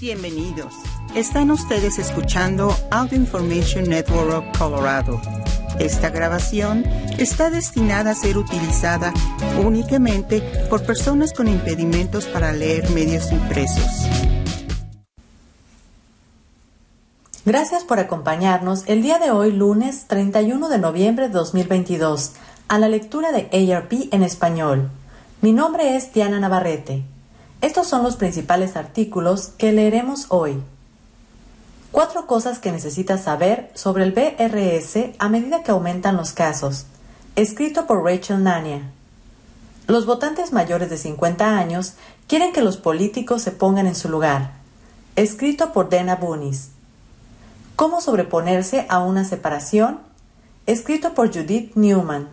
Bienvenidos. Están ustedes escuchando Audio Information Network of Colorado. Esta grabación está destinada a ser utilizada únicamente por personas con impedimentos para leer medios impresos. Gracias por acompañarnos el día de hoy, lunes 31 de noviembre de 2022, a la lectura de ARP en español. Mi nombre es Diana Navarrete. Estos son los principales artículos que leeremos hoy. Cuatro cosas que necesitas saber sobre el BRS a medida que aumentan los casos. Escrito por Rachel Nania. Los votantes mayores de 50 años quieren que los políticos se pongan en su lugar. Escrito por Dana Bunis. Cómo sobreponerse a una separación. Escrito por Judith Newman.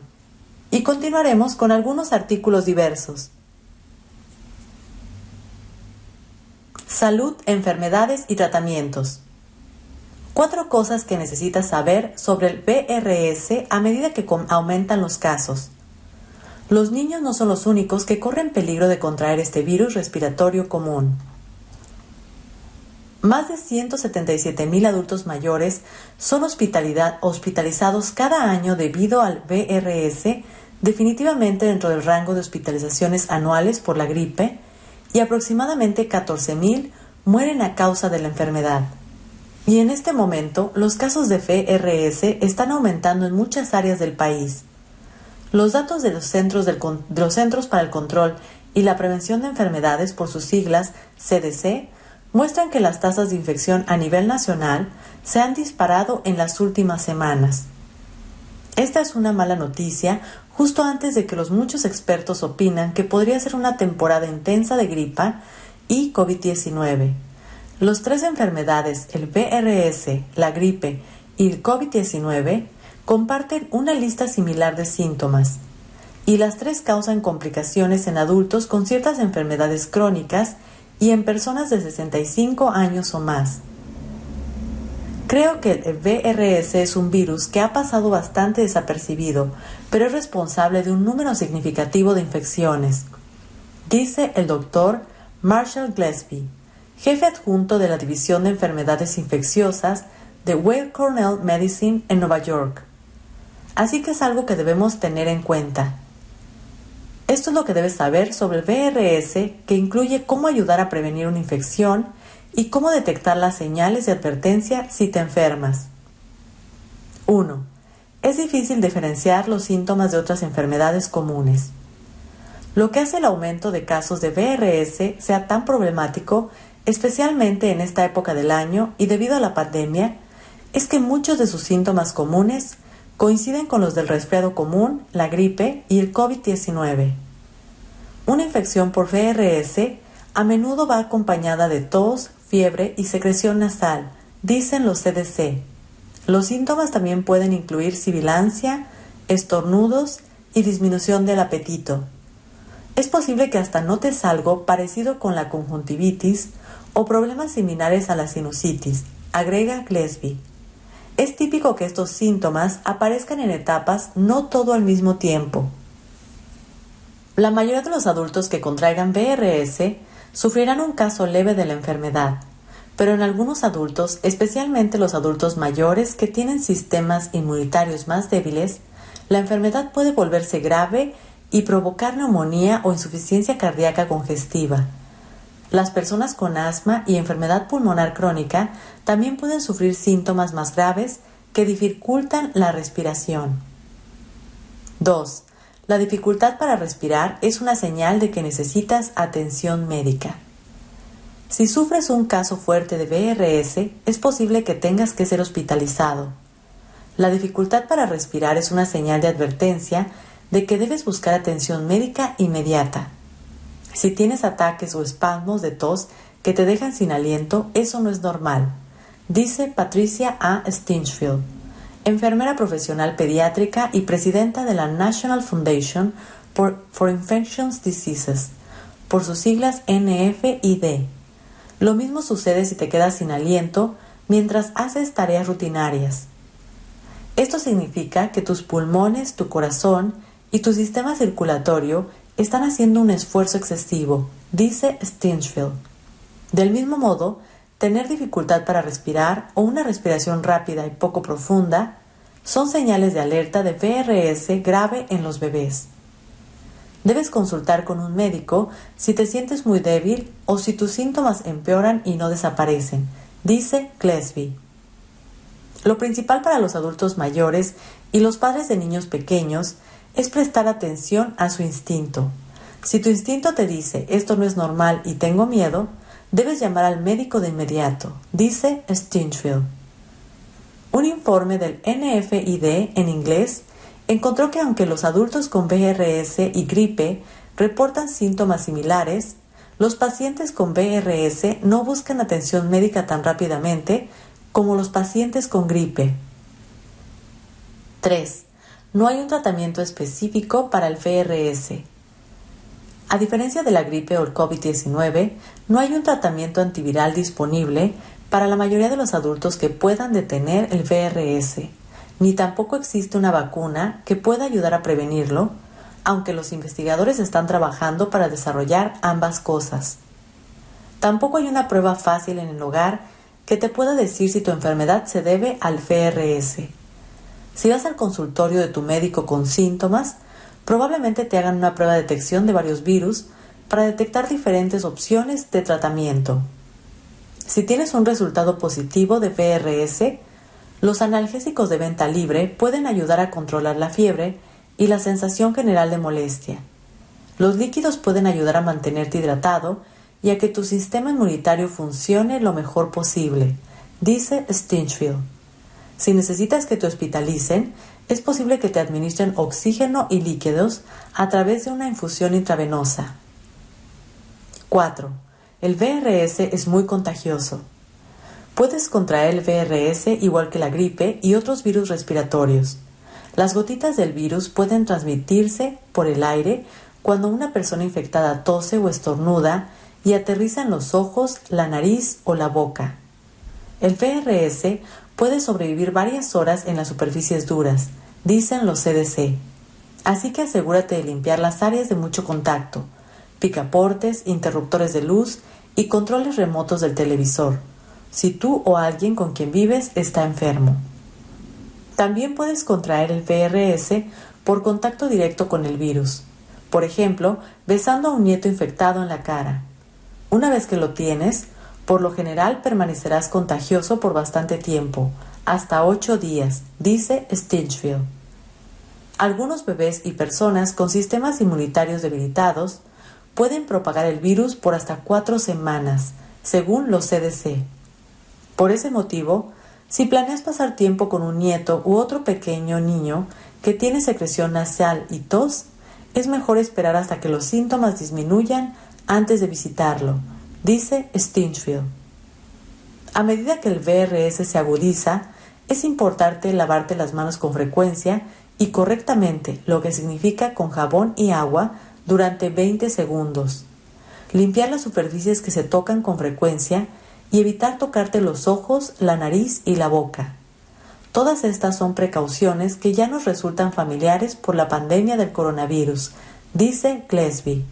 Y continuaremos con algunos artículos diversos. Salud, enfermedades y tratamientos. Cuatro cosas que necesitas saber sobre el BRS a medida que aumentan los casos. Los niños no son los únicos que corren peligro de contraer este virus respiratorio común. Más de 177 mil adultos mayores son hospitalizados cada año debido al BRS, definitivamente dentro del rango de hospitalizaciones anuales por la gripe, y aproximadamente 14 mil mueren a causa de la enfermedad. Y en este momento los casos de FRS están aumentando en muchas áreas del país. Los datos de los Centros, de los Centros para el Control y la Prevención de Enfermedades, por sus siglas CDC, muestran que las tasas de infección a nivel nacional se han disparado en las últimas semanas. Esta es una mala noticia justo antes de que los muchos expertos opinan que podría ser una temporada intensa de gripa y COVID-19. Los tres enfermedades, el BRS, la gripe y el COVID-19, comparten una lista similar de síntomas, y las tres causan complicaciones en adultos con ciertas enfermedades crónicas y en personas de 65 años o más. Creo que el VRS es un virus que ha pasado bastante desapercibido, pero es responsable de un número significativo de infecciones, dice el doctor Marshall Gillespie, jefe adjunto de la División de Enfermedades Infecciosas de Weill Cornell Medicine en Nueva York. Así que es algo que debemos tener en cuenta. Esto es lo que debes saber sobre el VRS, que incluye cómo ayudar a prevenir una infección y cómo detectar las señales de advertencia si te enfermas. 1. Es difícil diferenciar los síntomas de otras enfermedades comunes. Lo que hace el aumento de casos de VRS sea tan problemático, especialmente en esta época del año y debido a la pandemia, es que muchos de sus síntomas comunes coinciden con los del resfriado común, la gripe y el COVID-19. Una infección por VRS a menudo va acompañada de tos, fiebre y secreción nasal, dicen los CDC. Los síntomas también pueden incluir sibilancia, estornudos y disminución del apetito. Es posible que hasta notes algo parecido con la conjuntivitis o problemas similares a la sinusitis, agrega Gillespie. Es típico que estos síntomas aparezcan en etapas no todo al mismo tiempo. La mayoría de los adultos que contraigan BRS sufrirán un caso leve de la enfermedad, pero en algunos adultos, especialmente los adultos mayores que tienen sistemas inmunitarios más débiles, la enfermedad puede volverse grave y provocar neumonía o insuficiencia cardíaca congestiva. Las personas con asma y enfermedad pulmonar crónica también pueden sufrir síntomas más graves que dificultan la respiración. 2. La dificultad para respirar es una señal de que necesitas atención médica. Si sufres un caso fuerte de BRS, es posible que tengas que ser hospitalizado. La dificultad para respirar es una señal de advertencia de que debes buscar atención médica inmediata. Si tienes ataques o espasmos de tos que te dejan sin aliento, eso no es normal, dice Patricia A. Stinchfield, enfermera profesional pediátrica y presidenta de la National Foundation for Infectious Diseases, por sus siglas NFID. Lo mismo sucede si te quedas sin aliento mientras haces tareas rutinarias. Esto significa que tus pulmones, tu corazón y tu sistema circulatorio están haciendo un esfuerzo excesivo, dice Stinchfield. Del mismo modo, tener dificultad para respirar o una respiración rápida y poco profunda son señales de alerta de VRS grave en los bebés. Debes consultar con un médico si te sientes muy débil o si tus síntomas empeoran y no desaparecen, dice Clesby. Lo principal para los adultos mayores y los padres de niños pequeños es prestar atención a su instinto. Si tu instinto te dice esto no es normal y tengo miedo, debes llamar al médico de inmediato, dice Stinchfield. Un informe del NFID en inglés encontró que aunque los adultos con VRS y gripe reportan síntomas similares, los pacientes con VRS no buscan atención médica tan rápidamente como los pacientes con gripe. 3. No hay un tratamiento específico para el VRS. A diferencia de la gripe o el COVID-19, no hay un tratamiento antiviral disponible para la mayoría de los adultos que puedan detener el VRS, ni tampoco existe una vacuna que pueda ayudar a prevenirlo, aunque los investigadores están trabajando para desarrollar ambas cosas. Tampoco hay una prueba fácil en el hogar que te pueda decir si tu enfermedad se debe al FRS. Si vas al consultorio de tu médico con síntomas, probablemente te hagan una prueba de detección de varios virus para detectar diferentes opciones de tratamiento. Si tienes un resultado positivo de FRS, los analgésicos de venta libre pueden ayudar a controlar la fiebre y la sensación general de molestia. Los líquidos pueden ayudar a mantenerte hidratado y a que tu sistema inmunitario funcione lo mejor posible, dice Stinchfield. Si necesitas que te hospitalicen, es posible que te administren oxígeno y líquidos a través de una infusión intravenosa. 4. El VRS es muy contagioso. Puedes contraer el VRS igual que la gripe y otros virus respiratorios. Las gotitas del virus pueden transmitirse por el aire cuando una persona infectada tose o estornuda y aterriza en los ojos, la nariz o la boca. El VRS puede sobrevivir varias horas en las superficies duras, dicen los CDC. Así que asegúrate de limpiar las áreas de mucho contacto, picaportes, interruptores de luz y controles remotos del televisor, si tú o alguien con quien vives está enfermo. También puedes contraer el VRS por contacto directo con el virus, por ejemplo, besando a un nieto infectado en la cara. Una vez que lo tienes, por lo general permanecerás contagioso por bastante tiempo, hasta ocho días, dice Stinchfield. Algunos bebés y personas con sistemas inmunitarios debilitados pueden propagar el virus por hasta cuatro semanas, según los CDC. Por ese motivo, si planeas pasar tiempo con un nieto u otro pequeño niño que tiene secreción nasal y tos, es mejor esperar hasta que los síntomas disminuyan antes de visitarlo, dice Stinchfield. A medida que el VRS se agudiza, es importante lavarte las manos con frecuencia y correctamente, lo que significa con jabón y agua durante 20 segundos. Limpiar las superficies que se tocan con frecuencia y evitar tocarte los ojos, la nariz y la boca. Todas estas son precauciones que ya nos resultan familiares por la pandemia del coronavirus, dice Glesby.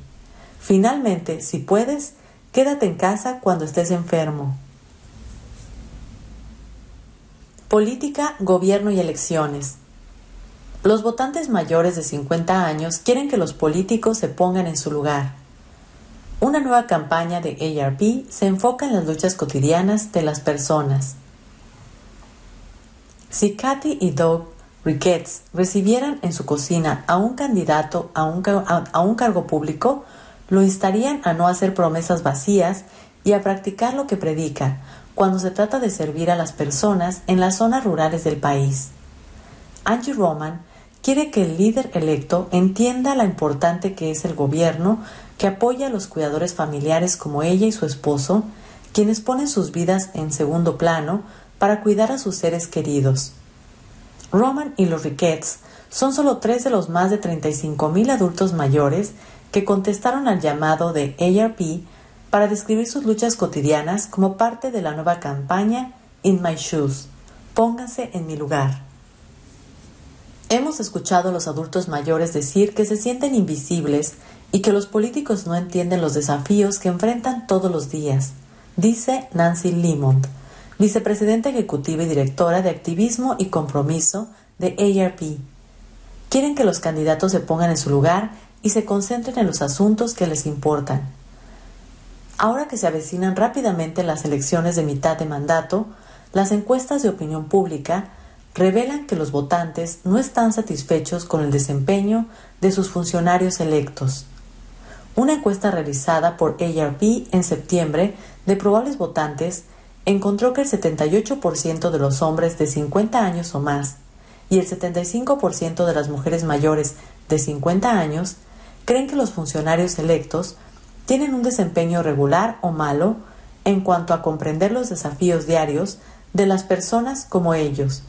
Finalmente, si puedes, quédate en casa cuando estés enfermo. Política, gobierno y elecciones. Los votantes mayores de 50 años quieren que los políticos se pongan en su lugar. Una nueva campaña de ARP se enfoca en las luchas cotidianas de las personas. Si Kathy y Doug Ricketts recibieran en su cocina a un candidato a un, cargo público, lo instarían a no hacer promesas vacías y a practicar lo que predica cuando se trata de servir a las personas en las zonas rurales del país. Angie Roman quiere que el líder electo entienda la importante que es el gobierno que apoya a los cuidadores familiares como ella y su esposo, quienes ponen sus vidas en segundo plano para cuidar a sus seres queridos. Roman y los Ricketts son solo tres de los más de 35 mil adultos mayores que contestaron al llamado de ARP para describir sus luchas cotidianas como parte de la nueva campaña In My Shoes, pónganse en mi lugar. Hemos escuchado a los adultos mayores decir que se sienten invisibles y que los políticos no entienden los desafíos que enfrentan todos los días, dice Nancy Limond, vicepresidenta ejecutiva y directora de activismo y compromiso de ARP. Quieren que los candidatos se pongan en su lugar y se concentren en los asuntos que les importan. Ahora que se avecinan rápidamente las elecciones de mitad de mandato, las encuestas de opinión pública revelan que los votantes no están satisfechos con el desempeño de sus funcionarios electos. Una encuesta realizada por ARP en septiembre de probables votantes encontró que el 78% de los hombres de 50 años o más y el 75% de las mujeres mayores de 50 años creen que los funcionarios electos tienen un desempeño regular o malo en cuanto a comprender los desafíos diarios de las personas como ellos.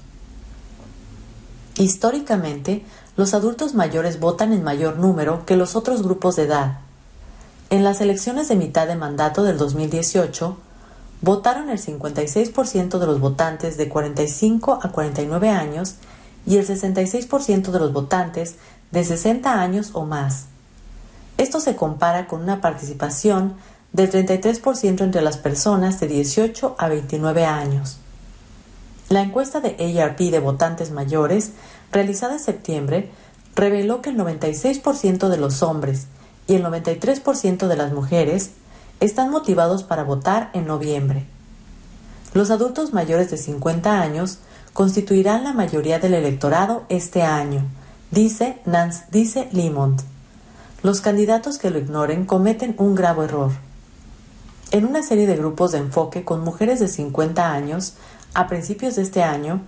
Históricamente, los adultos mayores votan en mayor número que los otros grupos de edad. En las elecciones de mitad de mandato del 2018, votaron el 56% de los votantes de 45 a 49 años y el 66% de los votantes de 60 años o más. Esto se compara con una participación del 33% entre las personas de 18 a 29 años. La encuesta de ARP de votantes mayores, realizada en septiembre, reveló que el 96% de los hombres y el 93% de las mujeres están motivados para votar en noviembre. Los adultos mayores de 50 años constituirán la mayoría del electorado este año, dice Nance, dice Limond. Los candidatos que lo ignoren cometen un grave error. En una serie de grupos de enfoque con mujeres de 50 años, a principios de este año,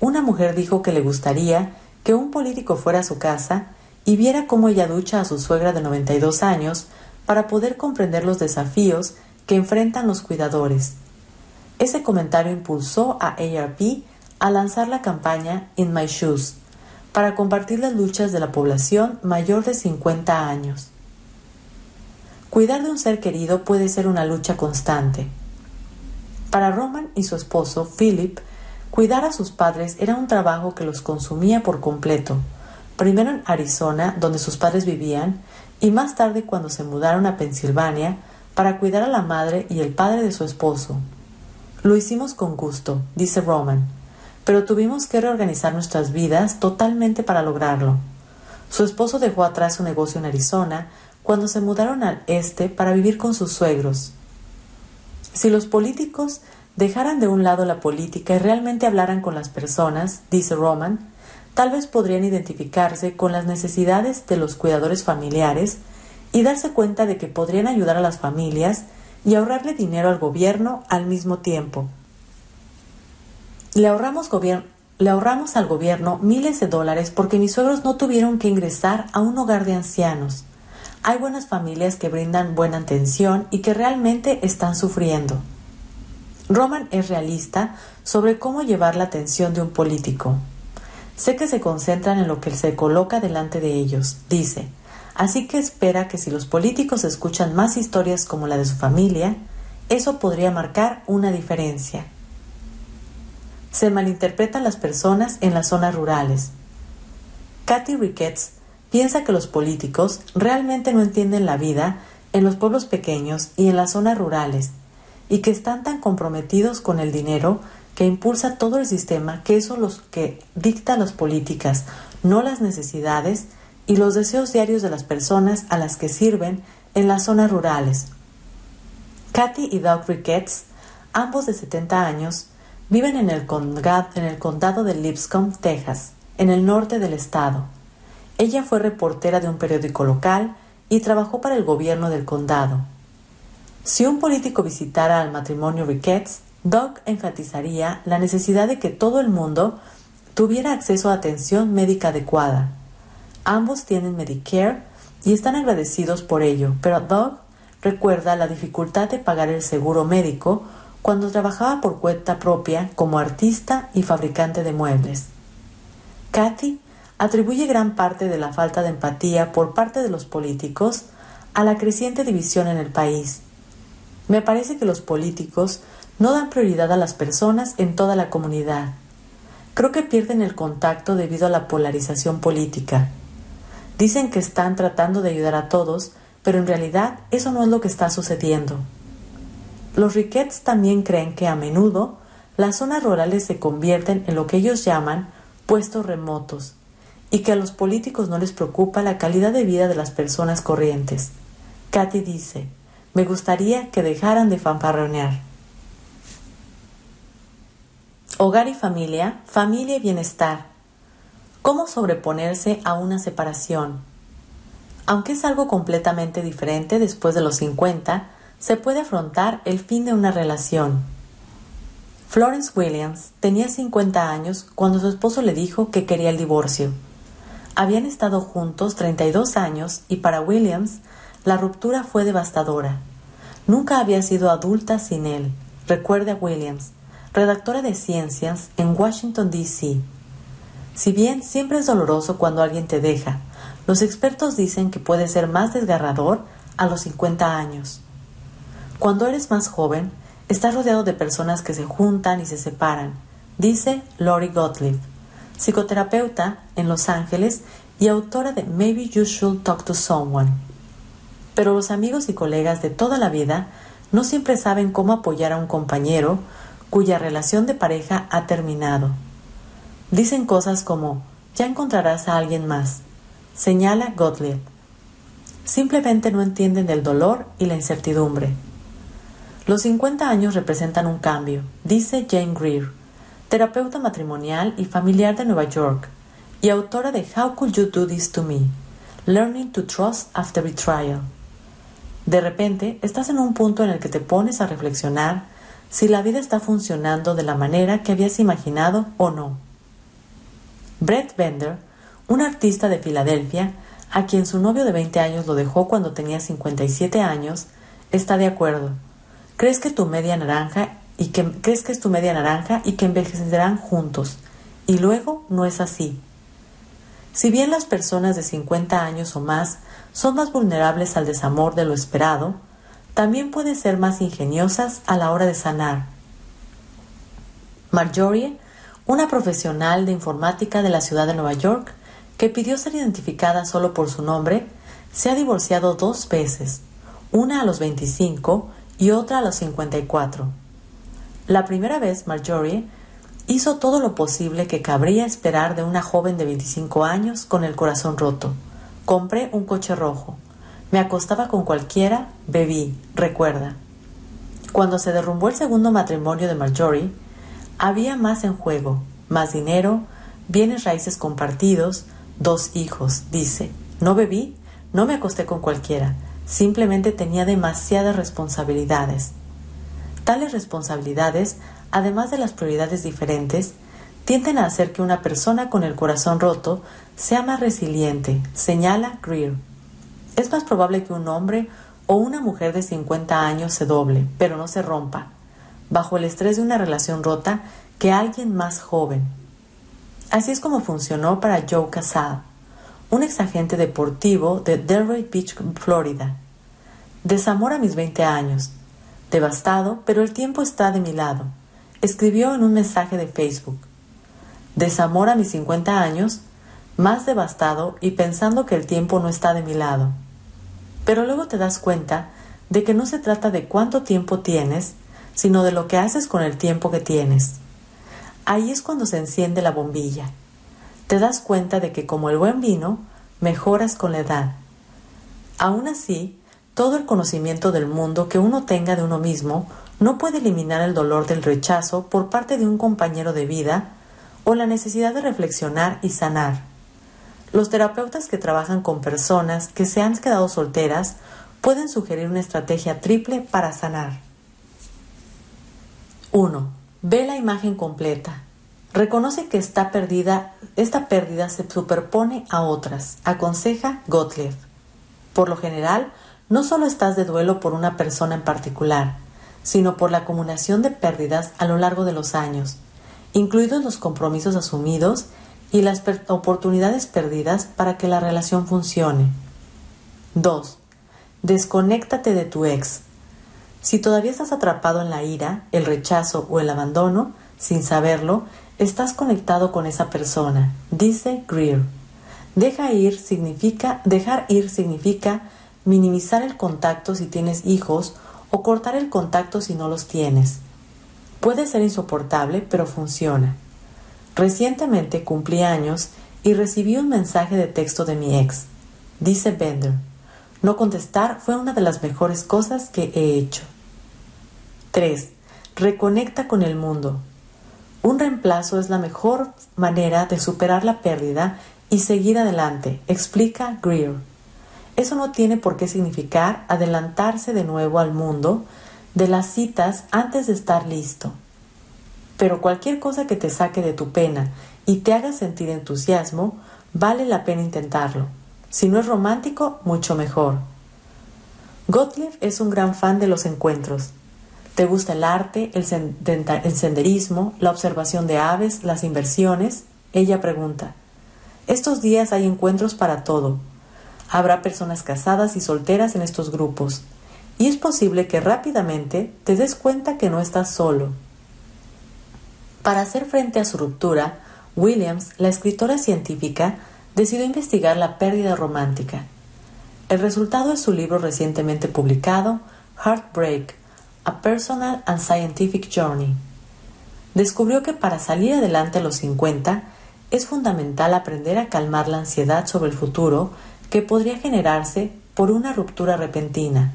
una mujer dijo que le gustaría que un político fuera a su casa y viera cómo ella ducha a su suegra de 92 años para poder comprender los desafíos que enfrentan los cuidadores. Ese comentario impulsó a ARP a lanzar la campaña In My Shoes para compartir las luchas de la población mayor de 50 años. Cuidar de un ser querido puede ser una lucha constante. Para Roman y su esposo, Philip, cuidar a sus padres era un trabajo que los consumía por completo, primero en Arizona, donde sus padres vivían, y más tarde cuando se mudaron a Pensilvania para cuidar a la madre y el padre de su esposo. Lo hicimos con gusto, dice Roman, pero tuvimos que reorganizar nuestras vidas totalmente para lograrlo. Su esposo dejó atrás su negocio en Arizona cuando se mudaron al este para vivir con sus suegros. Si los políticos dejaran de un lado la política y realmente hablaran con las personas, dice Roman, tal vez podrían identificarse con las necesidades de los cuidadores familiares y darse cuenta de que podrían ayudar a las familias y ahorrarle dinero al gobierno al mismo tiempo. Le ahorramos, al gobierno miles de dólares porque mis suegros no tuvieron que ingresar a un hogar de ancianos. Hay buenas familias que brindan buena atención y que realmente están sufriendo. Roman es realista sobre cómo llevar la atención de un político. Sé que se concentran en lo que se coloca delante de ellos, dice, así que espera que si los políticos escuchan más historias como la de su familia, eso podría marcar una diferencia. Se malinterpretan las personas en las zonas rurales. Kathy Ricketts piensa que los políticos realmente no entienden la vida en los pueblos pequeños y en las zonas rurales, y que están tan comprometidos con el dinero que impulsa todo el sistema, que eso los que dicta las políticas, no las necesidades y los deseos diarios de las personas a las que sirven en las zonas rurales. Kathy y Doug Ricketts, ambos de 70 años, viven en el, en el condado de Lipscomb, Texas, en el norte del estado. Ella fue reportera de un periódico local y trabajó para el gobierno del condado. Si un político visitara al matrimonio Ricketts, Doug enfatizaría la necesidad de que todo el mundo tuviera acceso a atención médica adecuada. Ambos tienen Medicare y están agradecidos por ello, pero Doug recuerda la dificultad de pagar el seguro médico cuando trabajaba por cuenta propia como artista y fabricante de muebles. Kathy atribuye gran parte de la falta de empatía por parte de los políticos a la creciente división en el país. Me parece que los políticos no dan prioridad a las personas en toda la comunidad. Creo que pierden el contacto debido a la polarización política. Dicen que están tratando de ayudar a todos, pero en realidad eso no es lo que está sucediendo. Los Ricketts también creen que a menudo las zonas rurales se convierten en lo que ellos llaman puestos remotos y que a los políticos no les preocupa la calidad de vida de las personas corrientes. Katy dice, me gustaría que dejaran de fanfarronear. Hogar y familia, familia y bienestar. ¿Cómo sobreponerse a una separación? Aunque es algo completamente diferente después de los 50, se puede afrontar el fin de una relación. Florence Williams tenía 50 años cuando su esposo le dijo que quería el divorcio. Habían estado juntos 32 años y para Williams la ruptura fue devastadora. Nunca había sido adulta sin él, recuerda Williams, redactora de ciencias en Washington, D.C. Si bien siempre es doloroso cuando alguien te deja, los expertos dicen que puede ser más desgarrador a los 50 años. Cuando eres más joven, estás rodeado de personas que se juntan y se separan, dice Lori Gottlieb, psicoterapeuta en Los Ángeles y autora de Maybe You Should Talk to Someone. Pero los amigos y colegas de toda la vida no siempre saben cómo apoyar a un compañero cuya relación de pareja ha terminado. Dicen cosas como, ya encontrarás a alguien más, señala Gottlieb. Simplemente no entienden del dolor y la incertidumbre. Los 50 años representan un cambio, dice Jane Greer, terapeuta matrimonial y familiar de Nueva York y autora de How Could You Do This to Me? Learning to Trust After Betrayal. De repente, estás en un punto en el que te pones a reflexionar si la vida está funcionando de la manera que habías imaginado o no. Brett Bender, un artista de Filadelfia, a quien su novio de 20 años lo dejó cuando tenía 57 años, está de acuerdo. Crees que tu media naranja y que crees que es tu media naranja y que envejecerán juntos, y luego no es así. Si bien las personas de 50 años o más son más vulnerables al desamor de lo esperado, también pueden ser más ingeniosas a la hora de sanar. Marjorie, una profesional de informática de la ciudad de Nueva York, que pidió ser identificada solo por su nombre, se ha divorciado dos veces, una a los 25 y otra a los 54. La primera vez, Marjorie hizo todo lo posible que cabría esperar de una joven de 25 años con el corazón roto. Compré un coche rojo. Me acostaba con cualquiera, bebí, recuerda. Cuando se derrumbó el segundo matrimonio de Marjorie, había más en juego, más dinero, bienes raíces compartidos, dos hijos, dice. No bebí, no me acosté con cualquiera, simplemente tenía demasiadas responsabilidades. Tales responsabilidades, además de las prioridades diferentes, tienden a hacer que una persona con el corazón roto sea más resiliente, señala Greer. Es más probable que un hombre o una mujer de 50 años se doble, pero no se rompa, bajo el estrés de una relación rota que alguien más joven. Así es como funcionó para Joe Casal, un exagente deportivo de Delray Beach, Florida. Desamor a mis 20 años. Devastado, pero el tiempo está de mi lado. Escribió en un mensaje de Facebook. Desamor a mis 50 años, más devastado y pensando que el tiempo no está de mi lado. Pero luego te das cuenta de que no se trata de cuánto tiempo tienes, sino de lo que haces con el tiempo que tienes. Ahí es cuando se enciende la bombilla. Te das cuenta de que como el buen vino, mejoras con la edad. Aún así, todo el conocimiento del mundo que uno tenga de uno mismo no puede eliminar el dolor del rechazo por parte de un compañero de vida o la necesidad de reflexionar y sanar. Los terapeutas que trabajan con personas que se han quedado solteras pueden sugerir una estrategia triple para sanar. 1. Ve la imagen completa. Reconoce que esta pérdida, esta pérdida se superpone a otras, aconseja Gottlieb. Por lo general, no solo estás de duelo por una persona en particular, sino por la acumulación de pérdidas a lo largo de los años, incluidos los compromisos asumidos y las oportunidades perdidas para que la relación funcione. 2. Desconéctate de tu ex. Si todavía estás atrapado en la ira, el rechazo o el abandono, sin saberlo, estás conectado con esa persona, dice Greer. Deja ir significa, dejar ir significa minimizar el contacto si tienes hijos o cortar el contacto si no los tienes. Puede ser insoportable, pero funciona. Recientemente cumplí años y recibí un mensaje de texto de mi ex. Dice Bender, no contestar fue una de las mejores cosas que he hecho. 3. Reconecta con el mundo. Un reemplazo es la mejor manera de superar la pérdida y seguir adelante, explica Greer. Eso no tiene por qué significar adelantarse de nuevo al mundo de las citas antes de estar listo. Pero cualquier cosa que te saque de tu pena y te haga sentir entusiasmo, vale la pena intentarlo. Si no es romántico, mucho mejor. Gottlieb es un gran fan de los encuentros. ¿Te gusta el arte, el, senderismo, la observación de aves, las inversiones? Ella pregunta. Estos días hay encuentros para todo. Habrá personas casadas y solteras en estos grupos. Y es posible que rápidamente te des cuenta que no estás solo. Para hacer frente a su ruptura, Williams, la escritora científica, decidió investigar la pérdida romántica. El resultado es su libro recientemente publicado, Heartbreak, A Personal and Scientific Journey. Descubrió que para salir adelante a los 50 es fundamental aprender a calmar la ansiedad sobre el futuro que podría generarse por una ruptura repentina.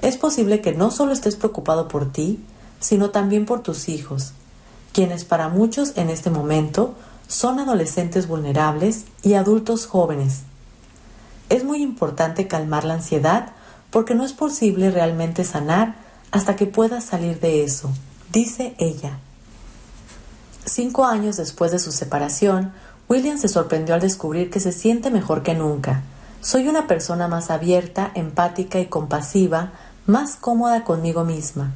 Es posible que no solo estés preocupado por ti, sino también por tus hijos, quienes para muchos en este momento son adolescentes vulnerables y adultos jóvenes. Es muy importante calmar la ansiedad porque no es posible realmente sanar hasta que puedas salir de eso, dice ella. Cinco años después de su separación, William se sorprendió al descubrir que se siente mejor que nunca. Soy una persona más abierta, empática y compasiva, más cómoda conmigo misma.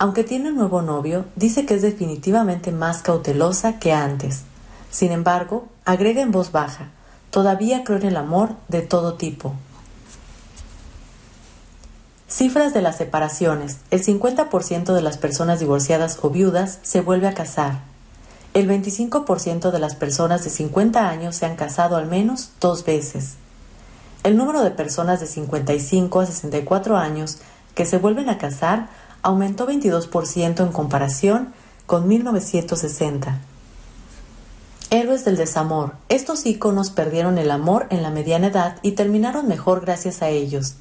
Aunque tiene un nuevo novio, dice que es definitivamente más cautelosa que antes. Sin embargo, agrega en voz baja, todavía creo en el amor de todo tipo. Cifras de las separaciones. El 50% de las personas divorciadas o viudas se vuelve a casar. El 25% de las personas de 50 años se han casado al menos dos veces. El número de personas de 55 a 64 años que se vuelven a casar aumentó 22% en comparación con 1960. Héroes del desamor. Estos íconos perdieron el amor en la mediana edad y terminaron mejor gracias a ellos.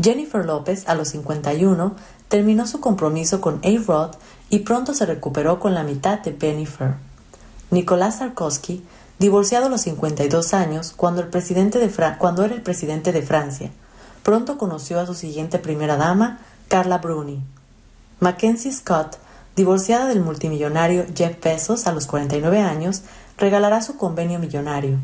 Jennifer López, a los 51, terminó su compromiso con A-Rod y pronto se recuperó con la mitad de Bennifer. Nicolás Sarkozy, divorciado a los 52 años cuando, cuando era el presidente de Francia, pronto conoció a su siguiente primera dama, Carla Bruni. Mackenzie Scott, divorciada del multimillonario Jeff Bezos a los 49 años, regalará su convenio millonario.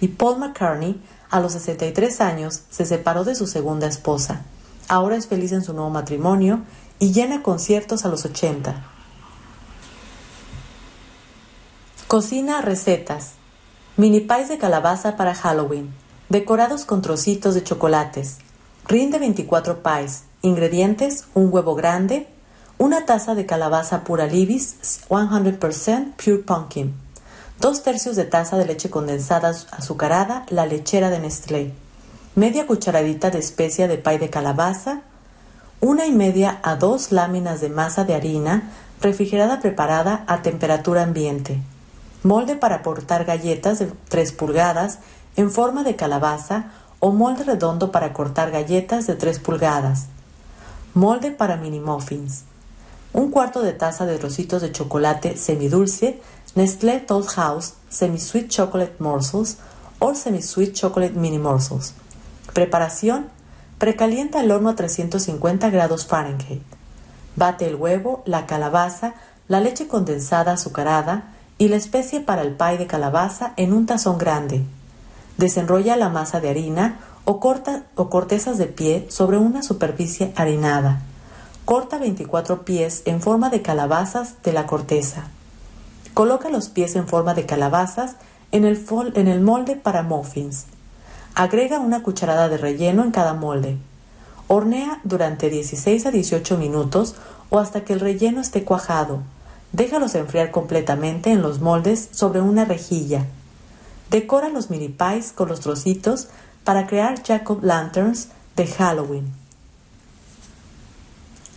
Y Paul McCartney, a los 63 años, se separó de su segunda esposa. Ahora es feliz en su nuevo matrimonio y llena conciertos a los 80. Cocina recetas. Mini pies de calabaza para Halloween, decorados con trocitos de chocolates. Rinde 24 pies. Ingredientes: un huevo grande, una taza de calabaza pura Libis 100% Pure Pumpkin, dos tercios de taza de leche condensada azucarada, la lechera de Nestlé, media cucharadita de especia de pay de calabaza, una y media a dos láminas de masa de harina refrigerada preparada a temperatura ambiente, molde para portar galletas de 3 pulgadas en forma de calabaza o molde redondo para cortar galletas de 3 pulgadas, molde para mini muffins, un cuarto de taza de rositos de chocolate semidulce, Nestlé Toll House Semi-Sweet Chocolate Morsels o Semi-Sweet Chocolate Mini Morsels. Preparación. Precalienta el horno a 350 grados Fahrenheit. Bate el huevo, la calabaza, la leche condensada azucarada, y la especie para el pie de calabaza en un tazón grande. Desenrolla la masa de harina o, o cortezas de pie sobre una superficie harinada. Corta 24 pies en forma de calabazas de la corteza. Coloca los pies en forma de calabazas en el, molde para muffins. Agrega una cucharada de relleno en cada molde. Hornea durante 16 a 18 minutos o hasta que el relleno esté cuajado Déjalos enfriar completamente en los moldes sobre una rejilla. Decora los mini pies con los trocitos para crear jack lanterns de Halloween.